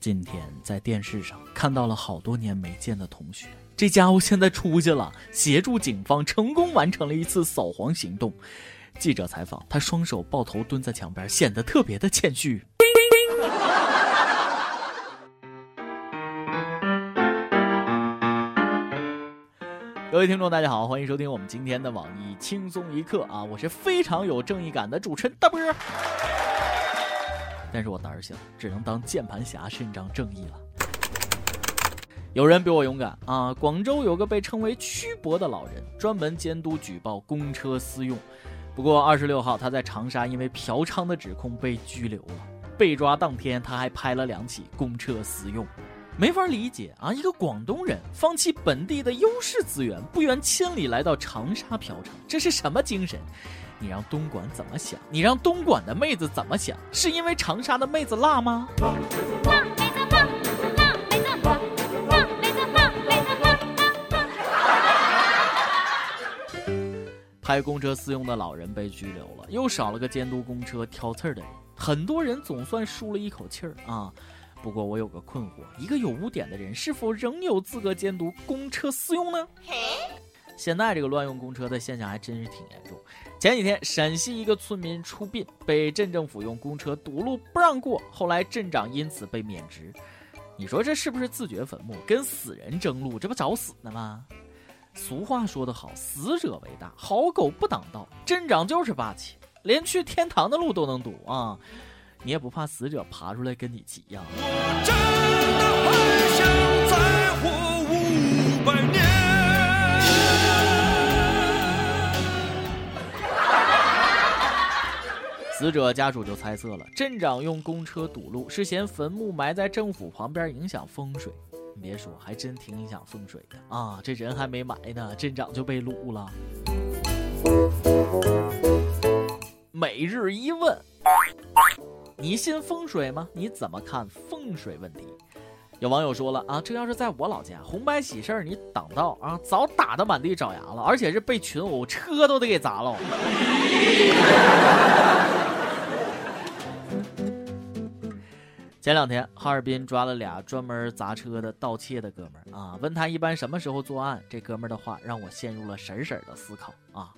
今天在电视上看到了好多年没见的同学，这家伙现在出去了，协助警方成功完成了一次扫黄行动。记者采访他，双手抱头蹲在墙边，显得特别的谦虚。各位听众，大家好，欢迎收听我们今天的网易轻松一刻啊！我是非常有正义感的主持人大波。但是我胆儿小，只能当键盘侠伸张正义了。有人比我勇敢啊！广州有个被称为曲博的老人，专门监督举报公车私用。不过二十六号，他在长沙因为嫖娼的指控被拘留了。被抓当天，他还拍了两起公车私用。没法理解啊！一个广东人放弃本地的优势资源，不远千里来到长沙嫖娼，这是什么精神？你让东莞怎么想？你让东莞的妹子怎么想？是因为长沙的妹子辣吗？辣妹子辣，妹子辣，辣妹子辣，辣妹子辣，妹子辣。拍公车私用的老人被拘留了，又少了个监督公车挑刺儿的人，很多人总算舒了一口气儿啊。不过我有个困惑：一个有污点的人，是否仍有资格监督公车私用呢？现在这个乱用公车的现象还真是挺严重。前几天，陕西一个村民出殡，被镇政府用公车堵路不让过，后来镇长因此被免职。你说这是不是自掘坟墓，跟死人争路？这不找死呢吗？俗话说得好，死者为大，好狗不挡道。镇长就是霸气，连去天堂的路都能堵啊！你也不怕死者爬出来跟你急呀？死者家属就猜测了，镇长用公车堵路是嫌坟墓埋在政府旁边影响风水。你别说，还真挺影响风水的啊！这人还没埋呢，镇长就被掳了。每日一问：你信风水吗？你怎么看风水问题？有网友说了啊，这要是在我老家，红白喜事儿你挡道啊，早打得满地找牙了，而且是被群殴，车都得给砸了。前两天，哈尔滨抓了俩专门砸车的盗窃的哥们儿啊！问他一般什么时候作案，这哥们儿的话让我陷入了神神的思考啊！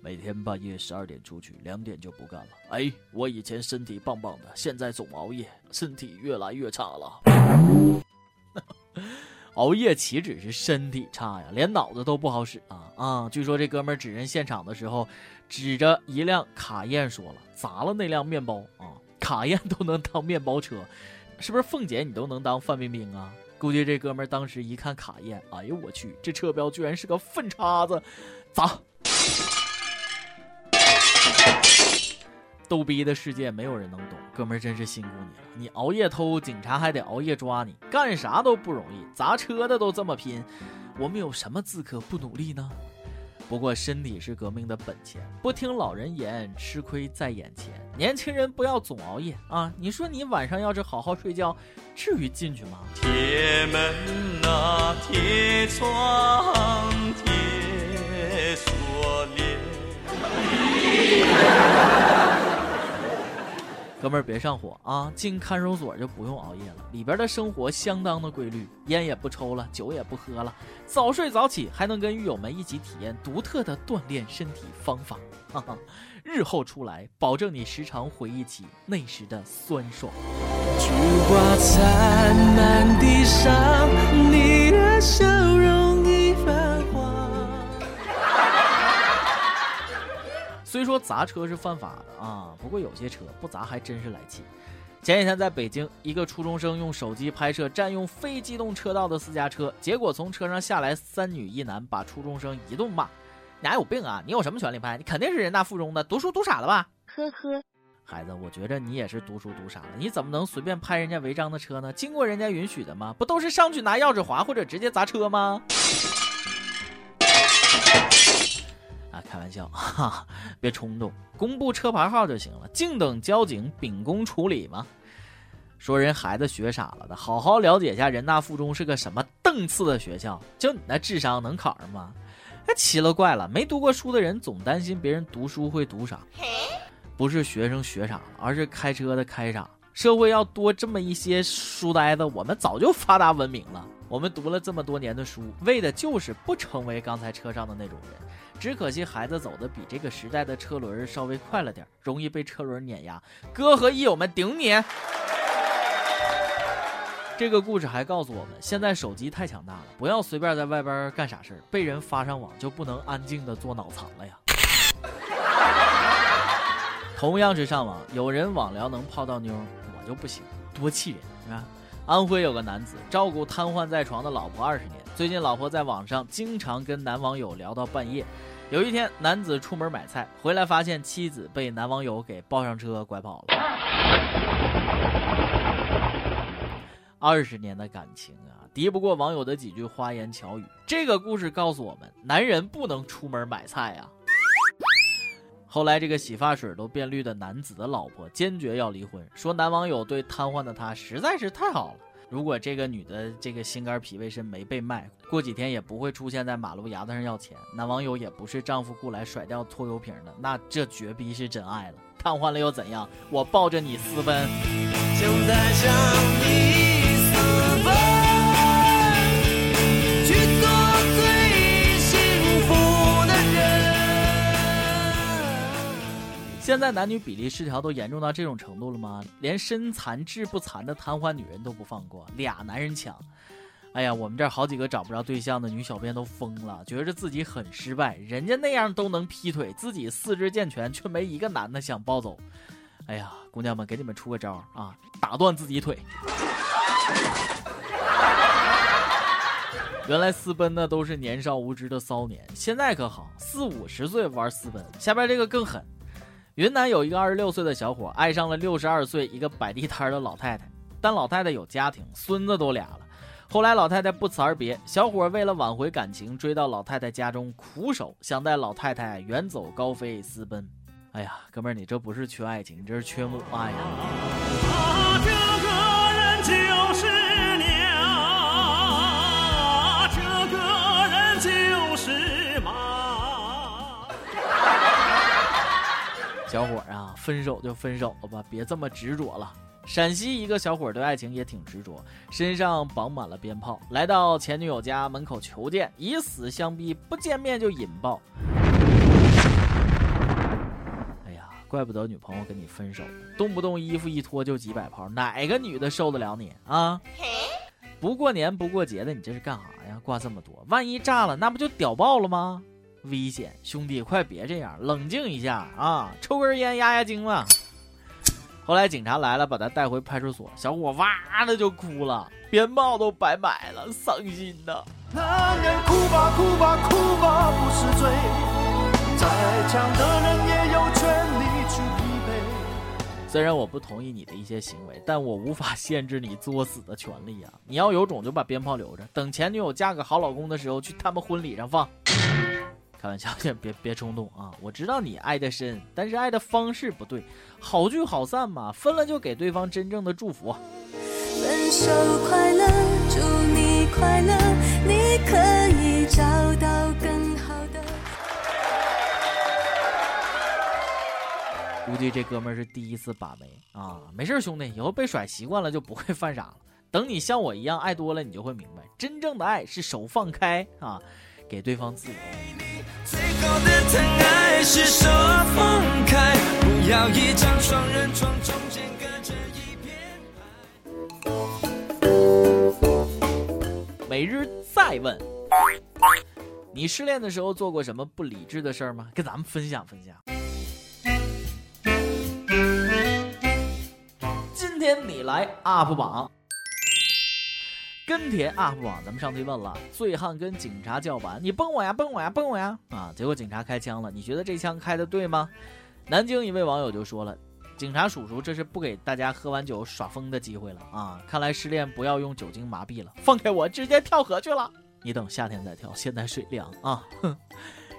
每天半夜十二点出去，两点就不干了。哎，我以前身体棒棒的，现在总熬夜，身体越来越差了。熬夜岂止是身体差呀，连脑子都不好使啊！啊，据说这哥们儿指认现场的时候，指着一辆卡宴说了：“砸了那辆面包啊！” 卡宴都能当面包车，是不是凤姐你都能当范冰冰啊？估计这哥们儿当时一看卡宴，哎呦我去，这车标居然是个粪叉子，砸！逗逼的世界没有人能懂，哥们儿真是辛苦你了。你熬夜偷，警察还得熬夜抓你，干啥都不容易，砸车的都这么拼，我们有什么资格不努力呢？不过身体是革命的本钱，不听老人言，吃亏在眼前。年轻人不要总熬夜啊！你说你晚上要是好好睡觉，至于进去吗？铁门啊，铁窗，哥们儿别上火啊！进看守所就不用熬夜了，里边的生活相当的规律，烟也不抽了，酒也不喝了，早睡早起，还能跟狱友们一起体验独特的锻炼身体方法。哈哈，日后出来，保证你时常回忆起那时的酸爽。菊花残，满地虽说砸车是犯法的啊，不过有些车不砸还真是来气。前几天在北京，一个初中生用手机拍摄占用非机动车道的私家车，结果从车上下来三女一男，把初中生一顿骂：“你还有病啊？你有什么权利拍？你肯定是人大附中的，读书读傻了吧？”呵呵，孩子，我觉着你也是读书读傻了，你怎么能随便拍人家违章的车呢？经过人家允许的吗？不都是上去拿钥匙划或者直接砸车吗？开玩笑，哈，别冲动，公布车牌号就行了，静等交警秉公处理嘛。说人孩子学傻了的，好好了解一下人大附中是个什么档次的学校，就你那智商能考上吗？哎，奇了怪了，没读过书的人总担心别人读书会读傻，不是学生学傻了，而是开车的开傻。社会要多这么一些书呆子，我们早就发达文明了。我们读了这么多年的书，为的就是不成为刚才车上的那种人。只可惜孩子走的比这个时代的车轮稍微快了点，容易被车轮碾压。哥和益友们顶你！这个故事还告诉我们，现在手机太强大了，不要随便在外边干傻事被人发上网就不能安静的做脑残了呀。同样是上网，有人网聊能泡到妞，我就不行，多气人是吧？安徽有个男子照顾瘫痪在床的老婆二十年，最近老婆在网上经常跟男网友聊到半夜。有一天，男子出门买菜回来，发现妻子被男网友给抱上车拐跑了。二十年的感情啊，敌不过网友的几句花言巧语。这个故事告诉我们，男人不能出门买菜呀。后来，这个洗发水都变绿的男子的老婆坚决要离婚，说男网友对瘫痪的他实在是太好了。如果这个女的这个心肝脾胃肾没被卖，过几天也不会出现在马路牙子上要钱，男网友也不是丈夫雇来甩掉拖油瓶的，那这绝逼是真爱了。瘫痪了又怎样？我抱着你私奔。现在男女比例失调都严重到这种程度了吗？连身残志不残的瘫痪女人都不放过，俩男人抢。哎呀，我们这儿好几个找不着对象的女小编都疯了，觉着自己很失败。人家那样都能劈腿，自己四肢健全，却没一个男的想抱走。哎呀，姑娘们，给你们出个招啊，打断自己腿。原来私奔的都是年少无知的骚年，现在可好，四五十岁玩私奔。下边这个更狠。云南有一个二十六岁的小伙爱上了六十二岁一个摆地摊的老太太，但老太太有家庭，孙子都俩了。后来老太太不辞而别，小伙为了挽回感情，追到老太太家中苦守，想带老太太远走高飞私奔。哎呀，哥们儿，你这不是缺爱情，你这是缺母爱呀！小伙啊，分手就分手了吧，别这么执着了。陕西一个小伙对爱情也挺执着，身上绑满了鞭炮，来到前女友家门口求见，以死相逼，不见面就引爆。哎呀，怪不得女朋友跟你分手，动不动衣服一脱就几百炮，哪个女的受得了你啊？不过年不过节的，你这是干啥呀？挂这么多，万一炸了，那不就屌爆了吗？危险，兄弟，快别这样，冷静一下啊！抽根烟压压惊嘛。后来警察来了，把他带回派出所，小伙哇的就哭了，鞭炮都白买了，伤心呐。男人哭吧哭吧哭吧不是罪，再强的人也有权利去疲惫。虽然我不同意你的一些行为，但我无法限制你作死的权利啊！你要有种就把鞭炮留着，等前女友嫁个好老公的时候去他们婚礼上放。开玩笑，别别冲动啊！我知道你爱的深，但是爱的方式不对。好聚好散嘛，分了就给对方真正的祝福。分手快乐，祝你快乐，你可以找到更好的。估计这哥们是第一次把妹啊！没事，兄弟，以后被甩习惯了就不会犯傻了。等你像我一样爱多了，你就会明白，真正的爱是手放开啊，给对方自由。最好的疼爱是手放开，不要一张双人床，中间隔着一片每日再问：你失恋的时候做过什么不理智的事儿吗？跟咱们分享分享。今天你来 UP 榜。跟帖 UP 榜，咱们上期问了，醉汉跟警察叫板，你崩我呀，崩我呀，崩我呀！啊，结果警察开枪了，你觉得这枪开的对吗？南京一位网友就说了，警察叔叔这是不给大家喝完酒耍疯的机会了啊！看来失恋不要用酒精麻痹了，放开我，直接跳河去了。你等夏天再跳，现在水凉啊！哼。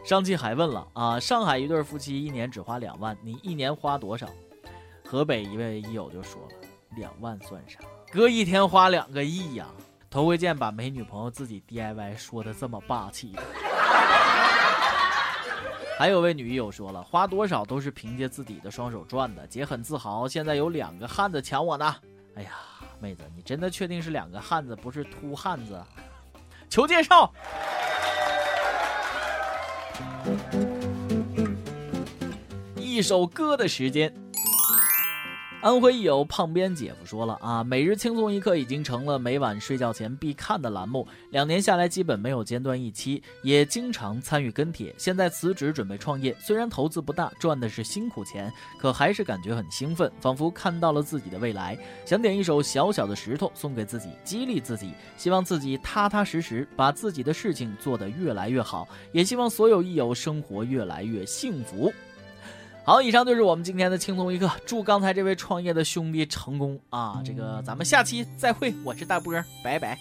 上期还问了啊，上海一对夫妻一年只花两万，你一年花多少？河北一位益友就说了，两万算啥？哥一天花两个亿呀！头回见把没女朋友自己 DIY 说的这么霸气。还有位女友说了，花多少都是凭借自己的双手赚的，姐很自豪，现在有两个汉子抢我呢。哎呀，妹子，你真的确定是两个汉子，不是秃汉子？求介绍。一首歌的时间。安徽友胖边姐夫说了啊，每日轻松一刻已经成了每晚睡觉前必看的栏目，两年下来基本没有间断一期，也经常参与跟帖。现在辞职准备创业，虽然投资不大，赚的是辛苦钱，可还是感觉很兴奋，仿佛看到了自己的未来。想点一首小小的石头送给自己，激励自己，希望自己踏踏实实把自己的事情做得越来越好，也希望所有益友生活越来越幸福。好，以上就是我们今天的轻松一刻。祝刚才这位创业的兄弟成功啊！这个咱们下期再会，我是大波，拜拜。